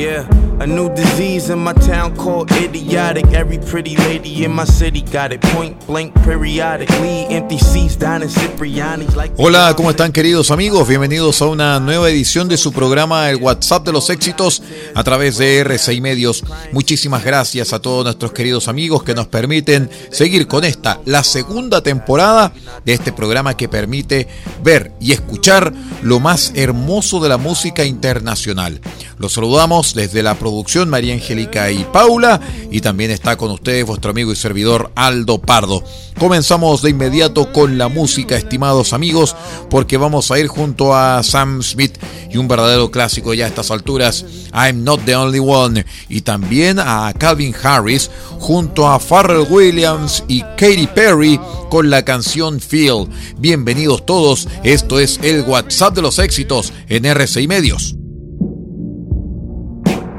Yeah, a new disease in my town called idiotic. Every pretty lady in my city got it point blank periodically. Empty seats down in Cipriani's like. Hola, ¿cómo están queridos amigos? Bienvenidos a una nueva edición de su programa El WhatsApp de los éxitos a través de R6 Medios. Muchísimas gracias a todos nuestros queridos amigos que nos permiten seguir con esta, la segunda temporada de este programa que permite ver y escuchar lo más hermoso de la música internacional. Los saludamos desde la producción María Angélica y Paula y también está con ustedes vuestro amigo y servidor Aldo Pardo. Comenzamos de inmediato con la música, estimados amigos, porque vamos a ir junto a Sam Smith y un verdadero clásico ya a estas alturas, I'm Not the Only One, y también a Calvin Harris junto a Pharrell Williams y Katy Perry con la canción Feel. Bienvenidos todos, esto es el WhatsApp de los éxitos en RCI Medios.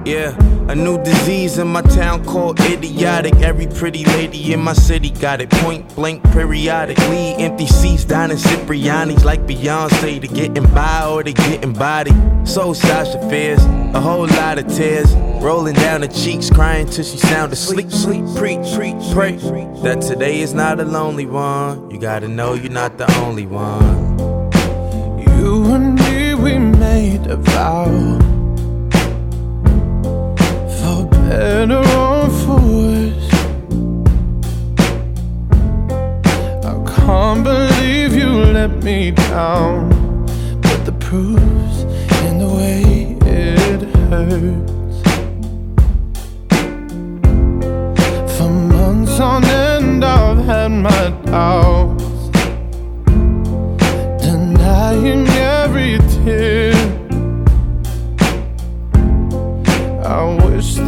Yeah, a new disease in my town called idiotic. Every pretty lady in my city got it point blank periodically. Empty seats dining Cipriani's like Beyonce. To getting by or to getting body. So Sasha Fierce a whole lot of tears rolling down her cheeks, crying till she sound asleep. Sleep, preach, preach, pray that today is not a lonely one. You gotta know you're not the only one. You and me, we made a vow better or for worse. I can't believe you let me down, but the proof's in the way it hurts. For months on end, I've had my doubts,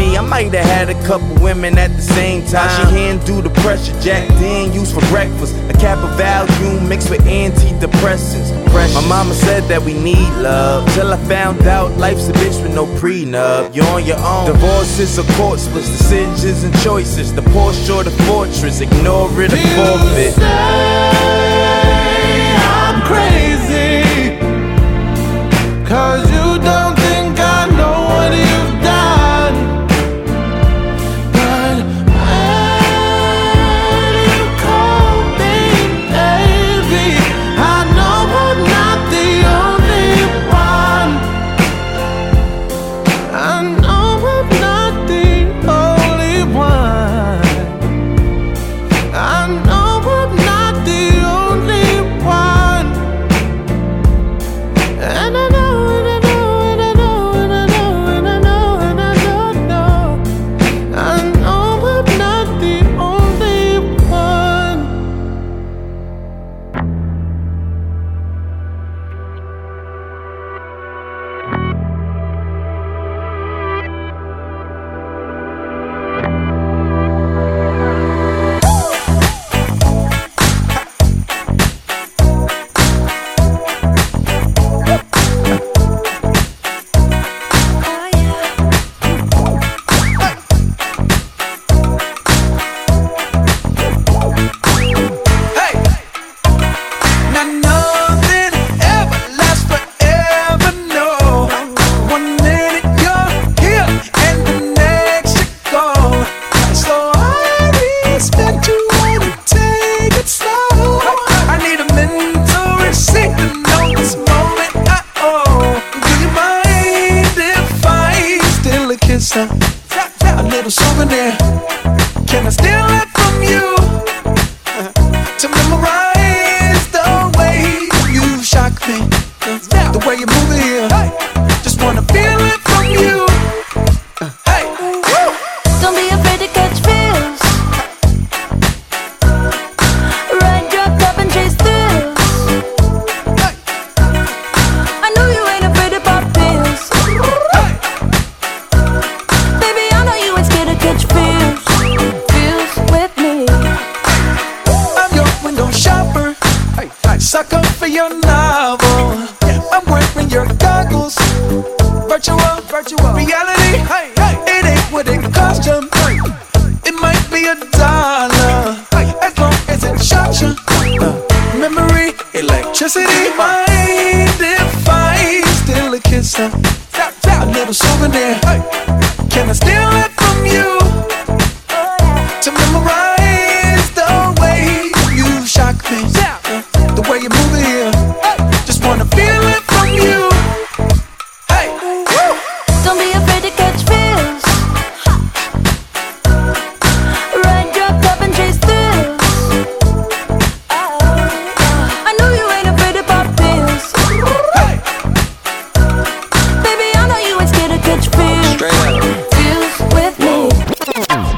Me, I might have had a couple women at the same time. She handle the pressure, Jack Daniel's for breakfast. A cap of Valium mixed with antidepressants. My mama said that we need love. Till I found out life's a bitch with no prenup. You're on your own. Divorces or court splits, decisions and choices. The Porsche or the fortress, ignore it or forfeit. You say I'm crazy, 'cause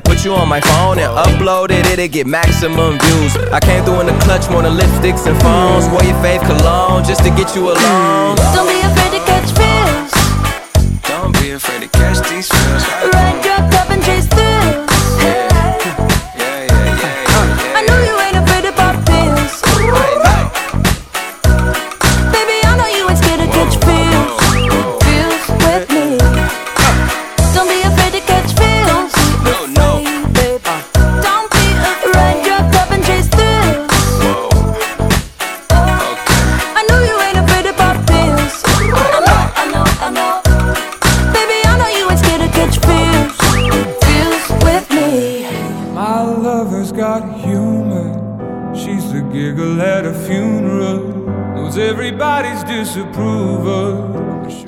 put you on my phone and upload it, it'll get maximum views. I came through in the clutch more than lipsticks and phones. Wore your fave cologne just to get you alone. Don't be afraid to catch feels. Don't be afraid to catch these feels. Ride your cup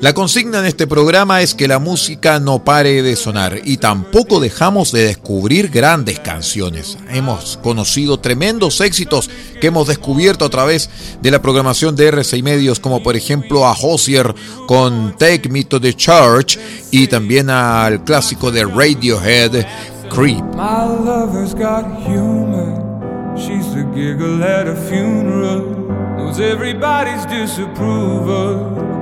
La consigna en este programa es que la música no pare de sonar y tampoco dejamos de descubrir grandes canciones. Hemos conocido tremendos éxitos que hemos descubierto a través de la programación de R6 Medios, como por ejemplo a Hozier con Take Me to the Church y también al clásico de Radiohead, Creep. She's giggle at a funeral.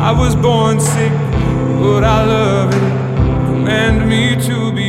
I was born sick, but I love it. Command me to be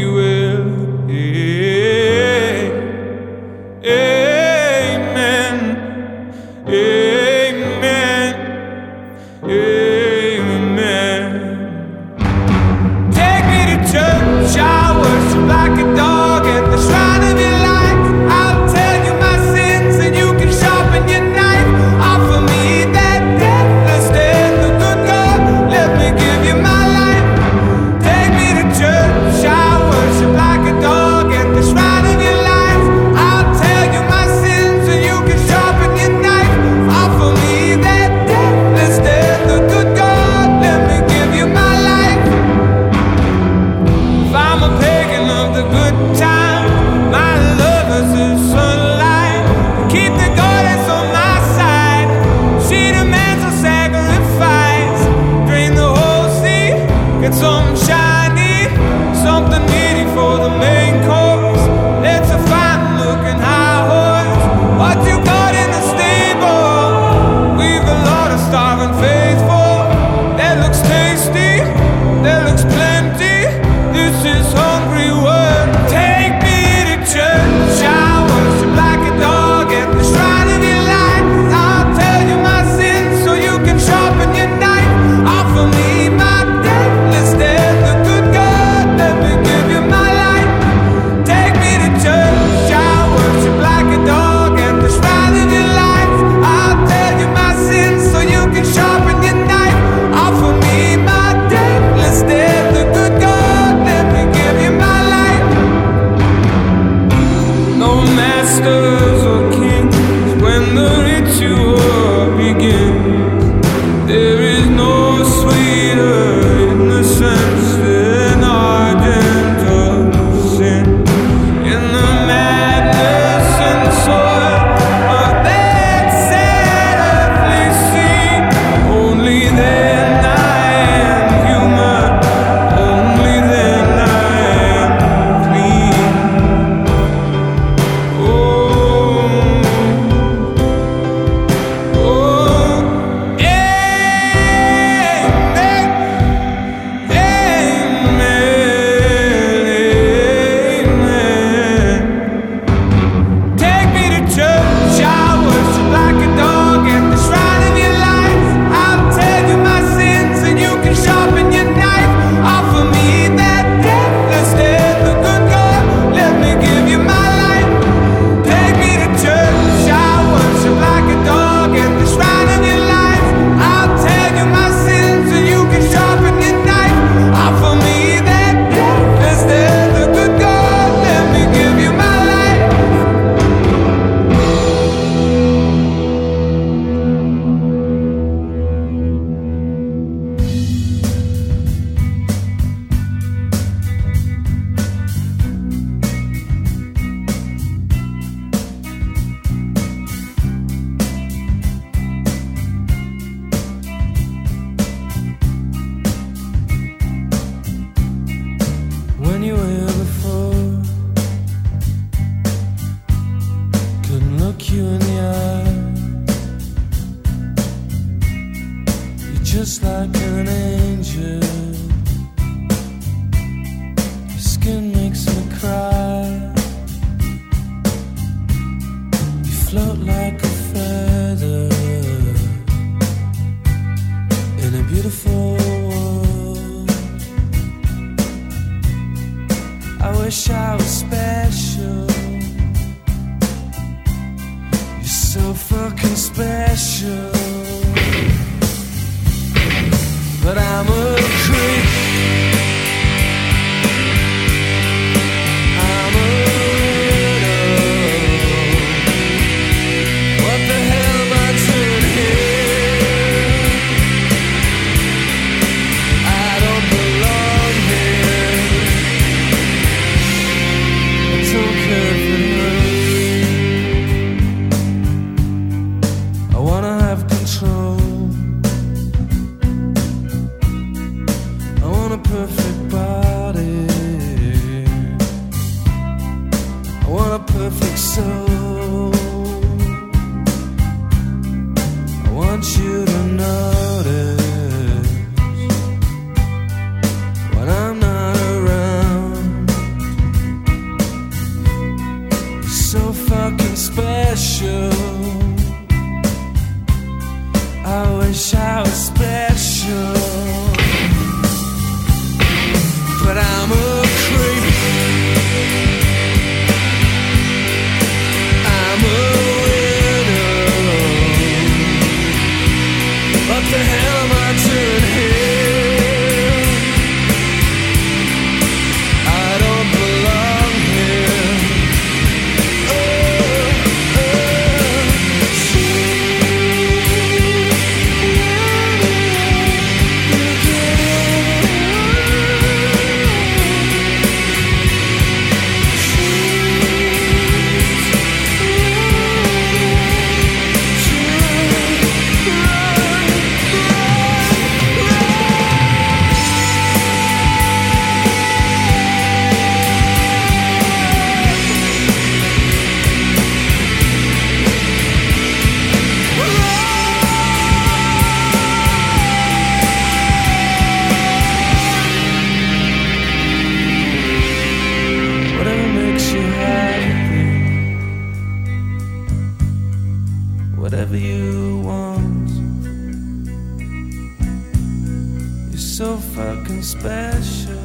special.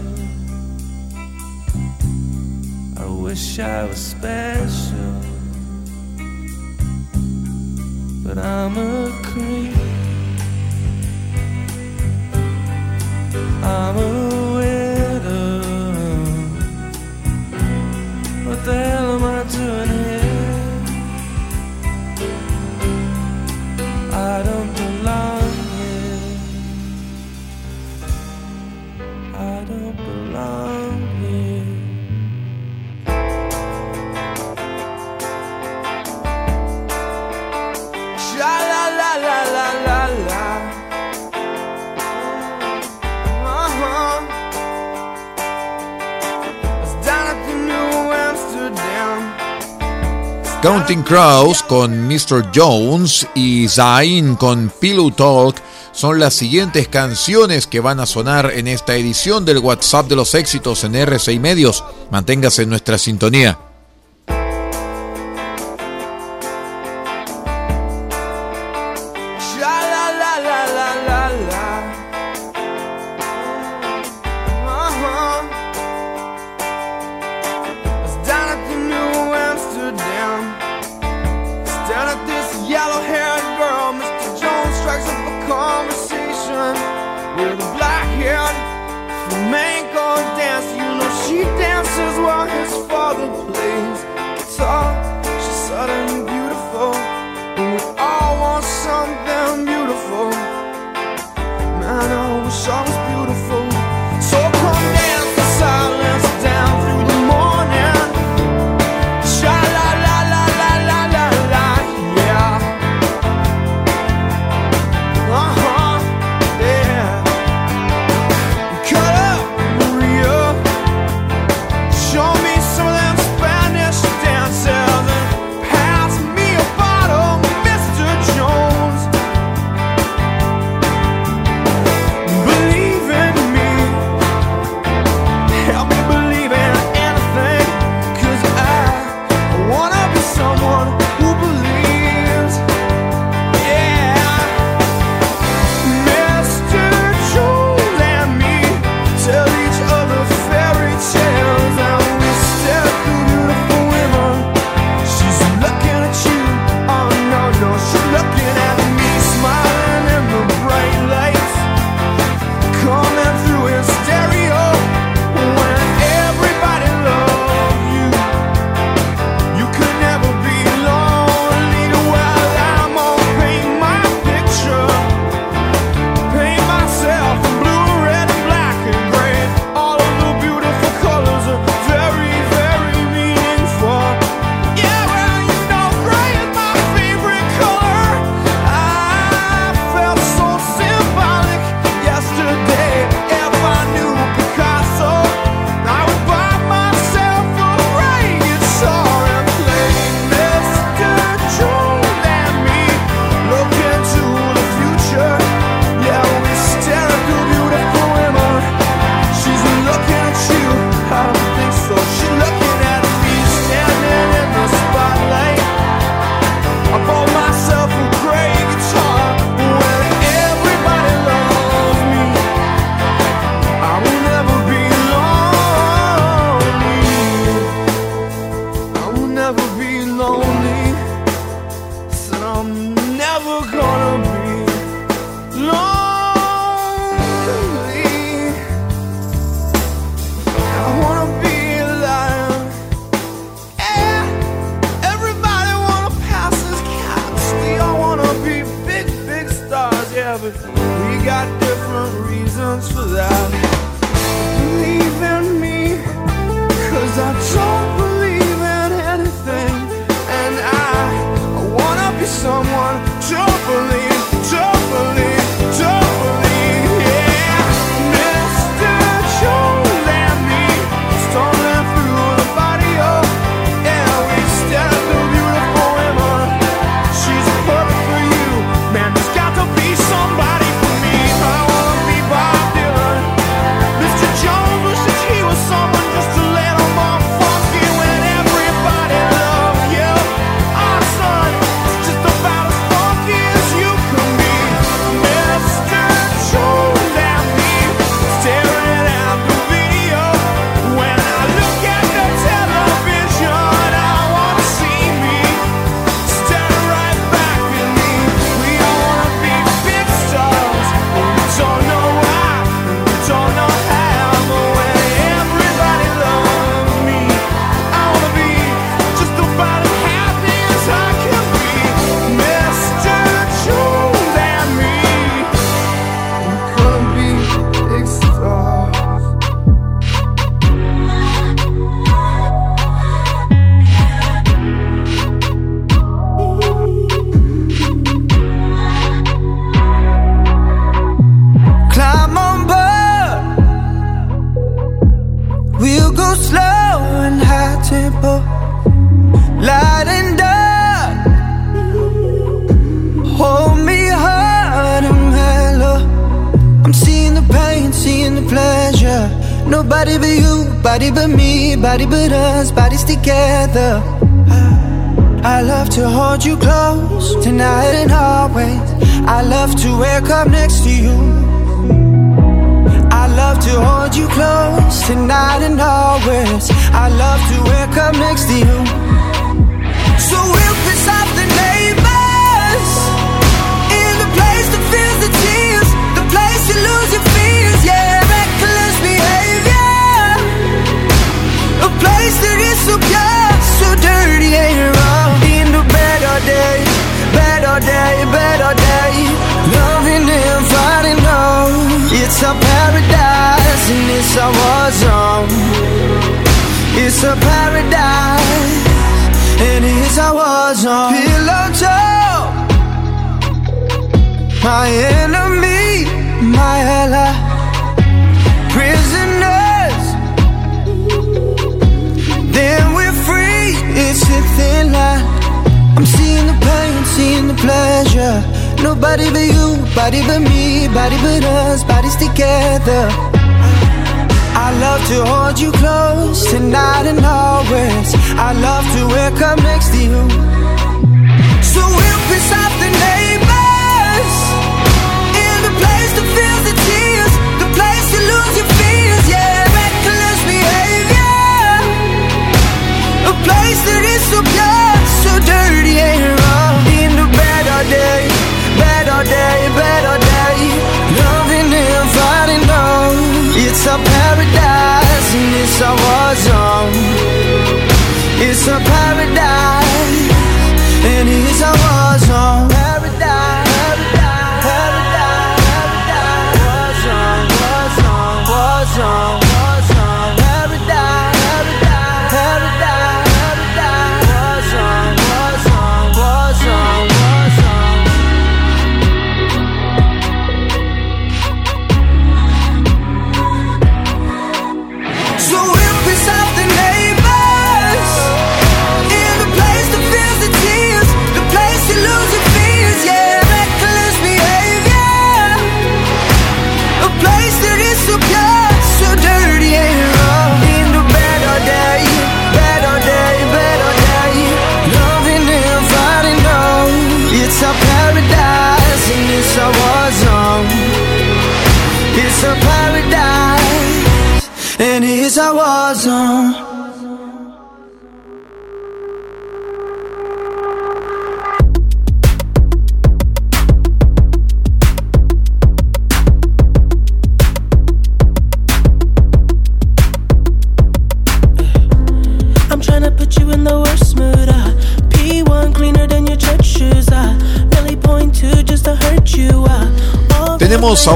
I wish I was special, but I'm a creep. Counting Crows con Mr. Jones y Zayn con Pillow Talk son las siguientes canciones que van a sonar en esta edición del WhatsApp de los éxitos en RCI Medios. Manténgase en nuestra sintonía. 对齐 A paradise And here's I was on pillow talk My enemy, my ally Prisoners. Then we're free, it's a thin line. I'm seeing the pain, seeing the pleasure. Nobody but you, body but me, body but us, bodies together. I love to hold you close tonight and always. I love to wake up next to you. So we'll piss off the neighbors in the place to feel the tears, the place to lose your fears, yeah. Reckless behavior, a place that is so pure, so dirty and wrong. In the bed all day, bed all day, bed. paradise, and yes I was wrong. It's a paradise.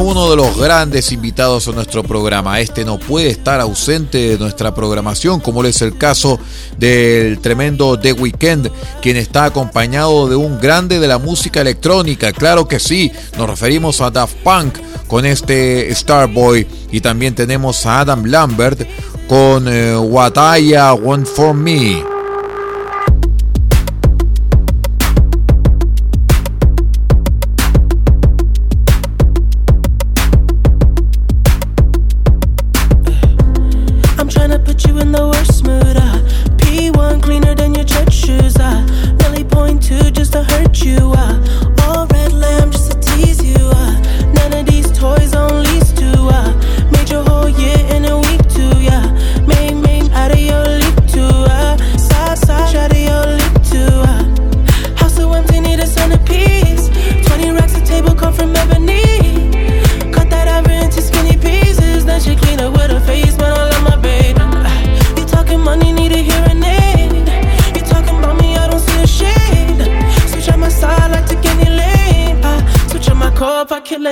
Uno de los grandes invitados a nuestro programa. Este no puede estar ausente de nuestra programación, como es el caso del tremendo The Weeknd, quien está acompañado de un grande de la música electrónica. Claro que sí, nos referimos a Daft Punk con este Starboy y también tenemos a Adam Lambert con eh, What I Want For Me.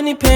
money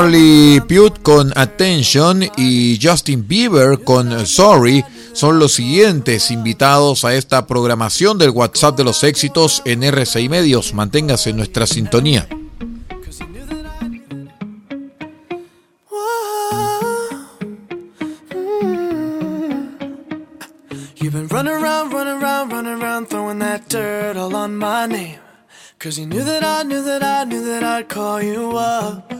Charlie Puth con Attention y Justin Bieber con Sorry son los siguientes invitados a esta programación del WhatsApp de los éxitos en RCI Medios. Manténgase en nuestra sintonía. Cause knew that I knew that I knew that I'd call you up.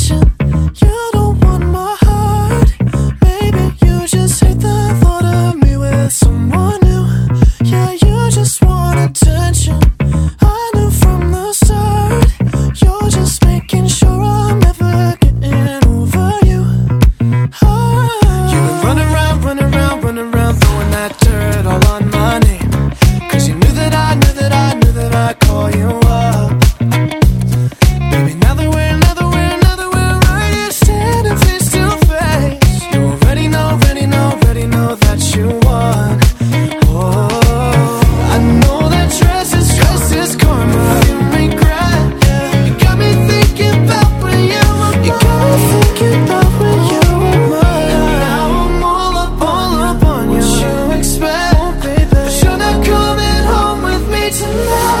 love.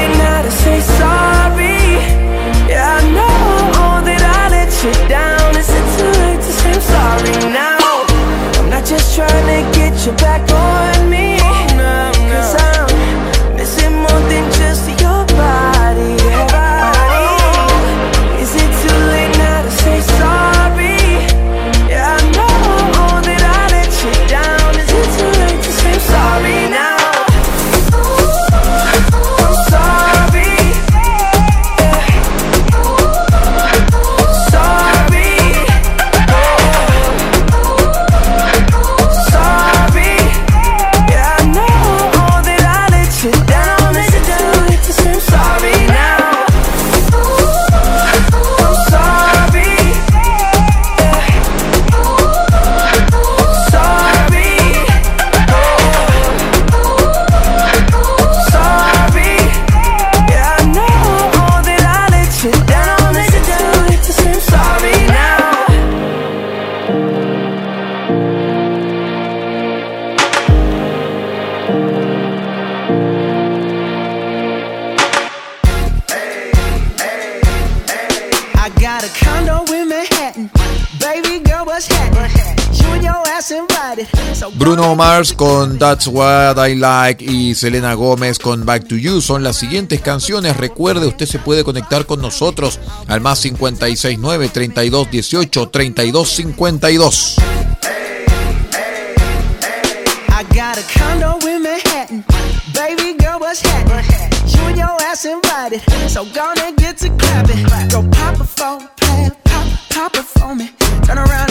you down. Is it too late to say I'm sorry now? I'm not just trying to get you back on me. Cause I'm missing more than just Bruno Mars con That's What I Like y Selena Gómez con Back to You son las siguientes canciones. Recuerde, usted se puede conectar con nosotros al más 569 32 18 32 52. I got a condo in Manhattan. Baby girl, what's happening? You and your ass invited. So gonna get to clapping. Go pop it for a plan. Pop, pop it for me. Turn around and drop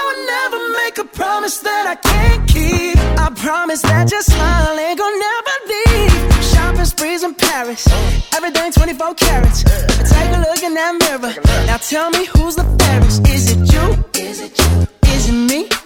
a promise that I can't keep. I promise that your smile ain't gonna never leave. Shopping sprees in Paris. Everything 24 carats. Take a look in that mirror. Now tell me who's the fairest. Is it you? Is it you? Is it me? Is it me?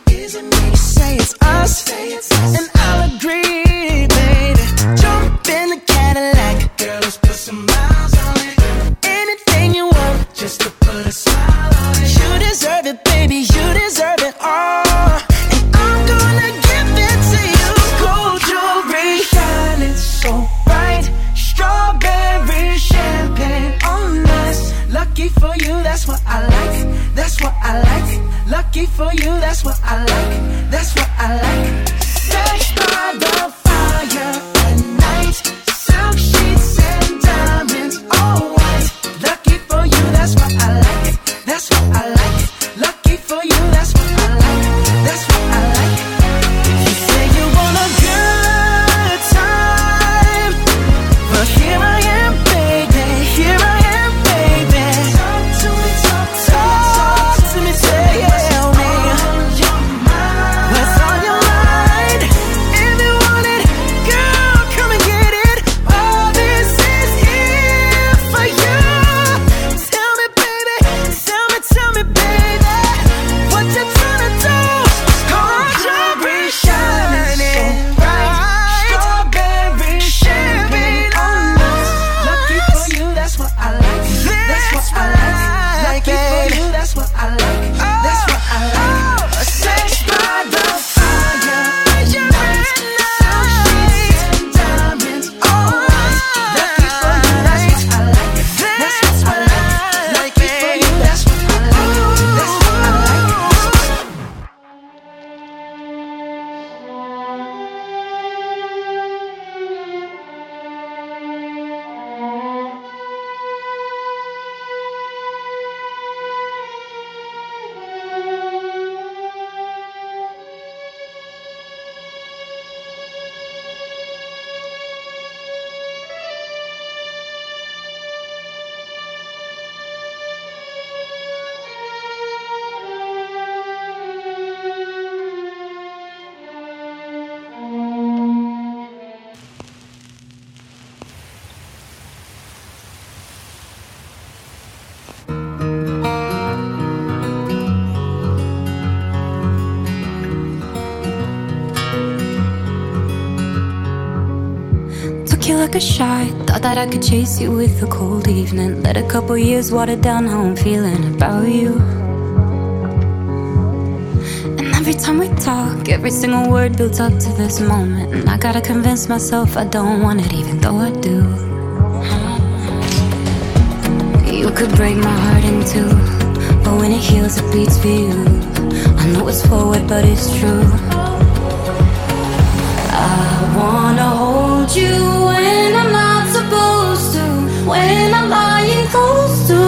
A shot. Thought that I could chase you with a cold evening. Let a couple years water down how I'm feeling about you. And every time we talk, every single word builds up to this moment. And I gotta convince myself I don't want it, even though I do. You could break my heart in two, but when it heals, it beats for you. I know it's forward, but it's true. I wanna hold you when I'm not supposed to When I'm lying close to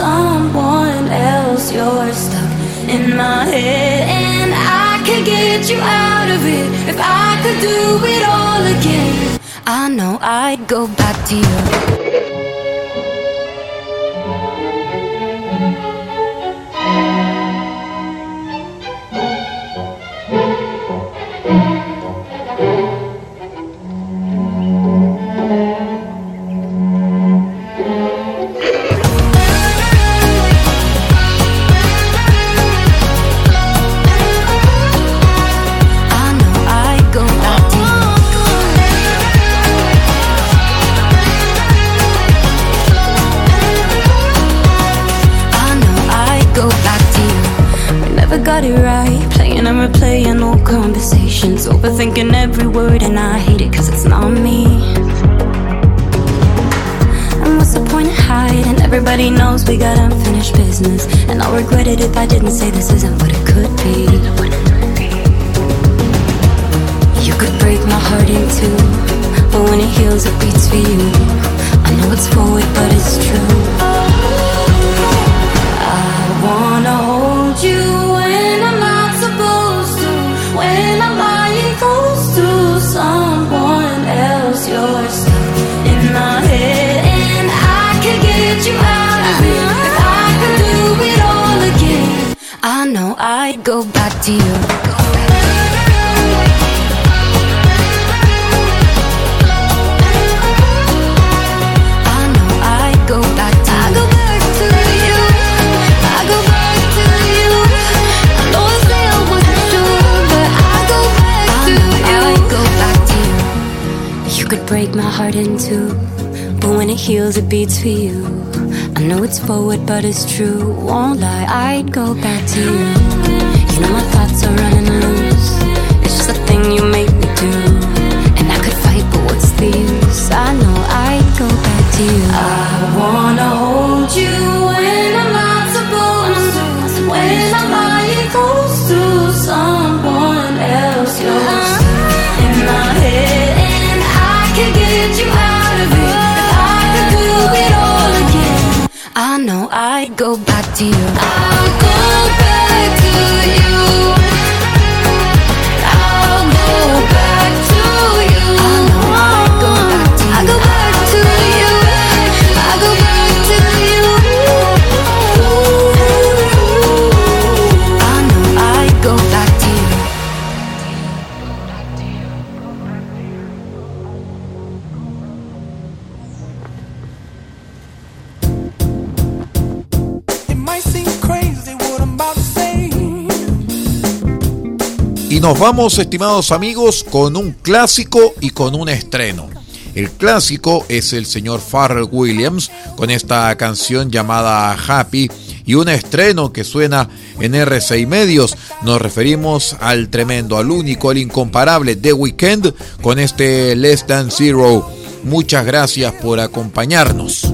someone else you're stuck in my head and I can get you out of it if I could do it all again I know I'd go back to you. nos vamos, estimados amigos, con un clásico y con un estreno. El clásico es el señor Farrell Williams con esta canción llamada Happy y un estreno que suena en R6 Medios. Nos referimos al tremendo, al único, al incomparable The Weeknd con este Less Than Zero. Muchas gracias por acompañarnos.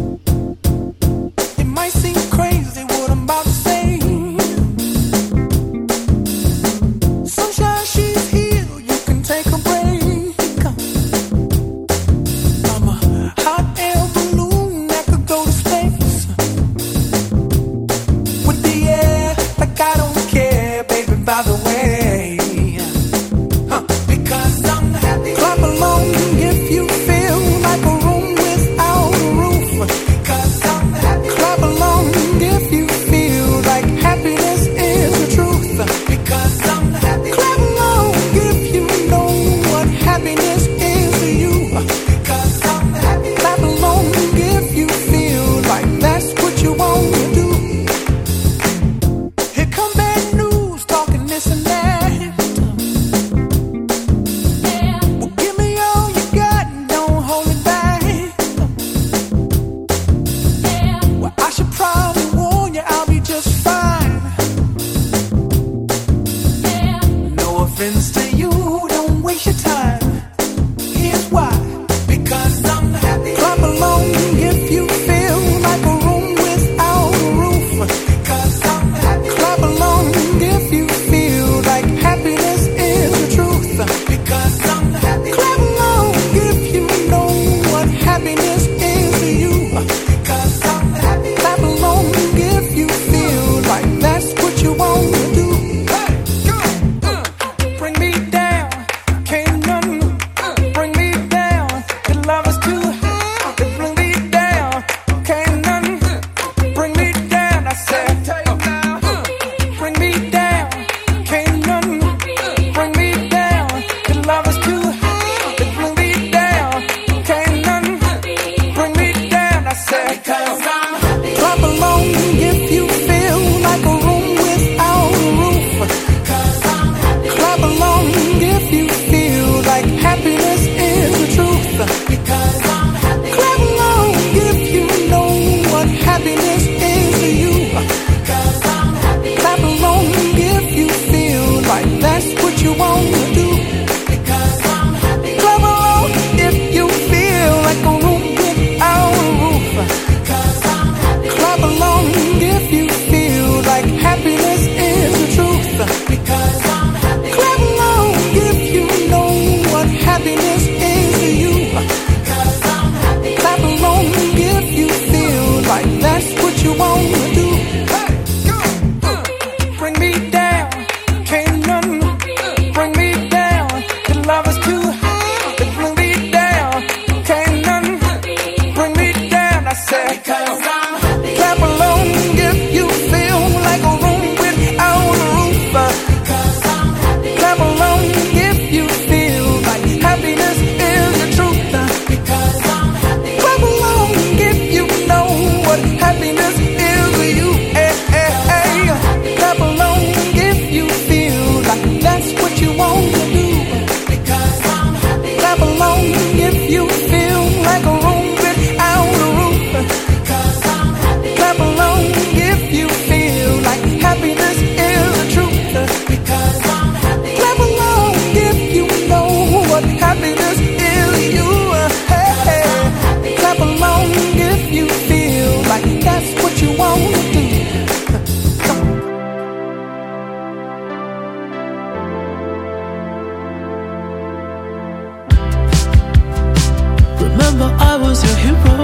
Remember, I was your hero.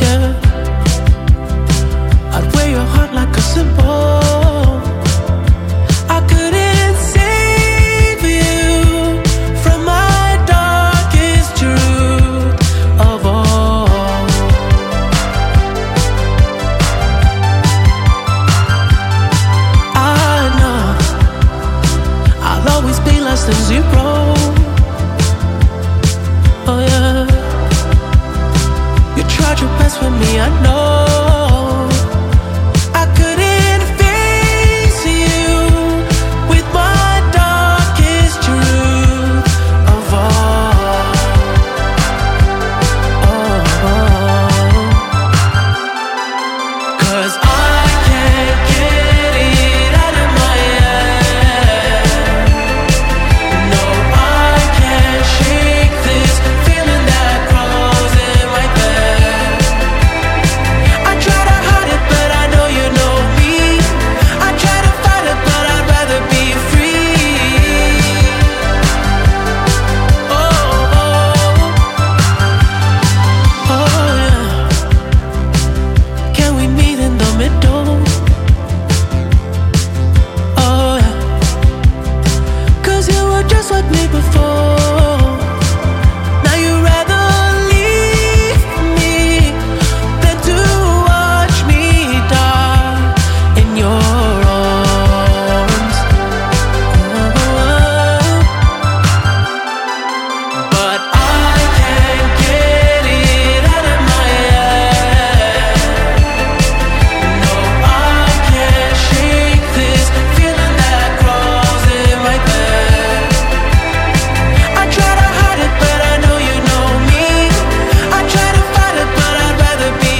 Yeah, I'd wear your heart like a symbol.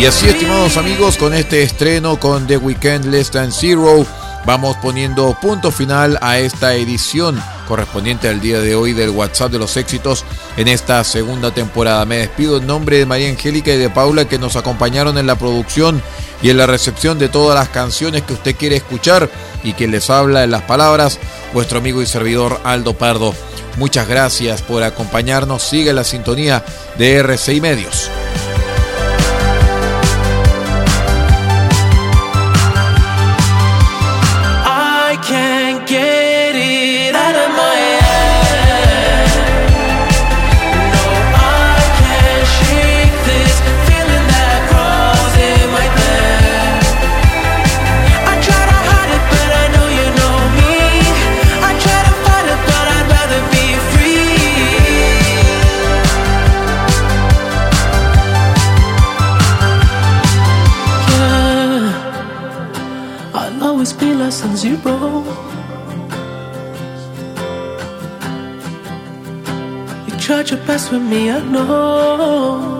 Y así, estimados amigos, con este estreno con The Weekend Less Than Zero, vamos poniendo punto final a esta edición correspondiente al día de hoy del WhatsApp de los éxitos en esta segunda temporada. Me despido en nombre de María Angélica y de Paula que nos acompañaron en la producción y en la recepción de todas las canciones que usted quiere escuchar y que les habla en las palabras vuestro amigo y servidor Aldo Pardo. Muchas gracias por acompañarnos. Sigue la sintonía de RCI Medios. should pass with me, I know.